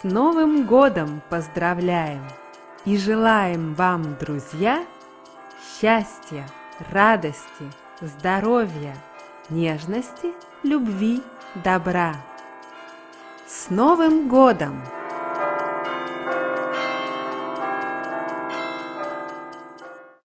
С Новым годом поздравляем и желаем вам, друзья, счастья, радости, здоровья, нежности, любви, добра. С Новым годом!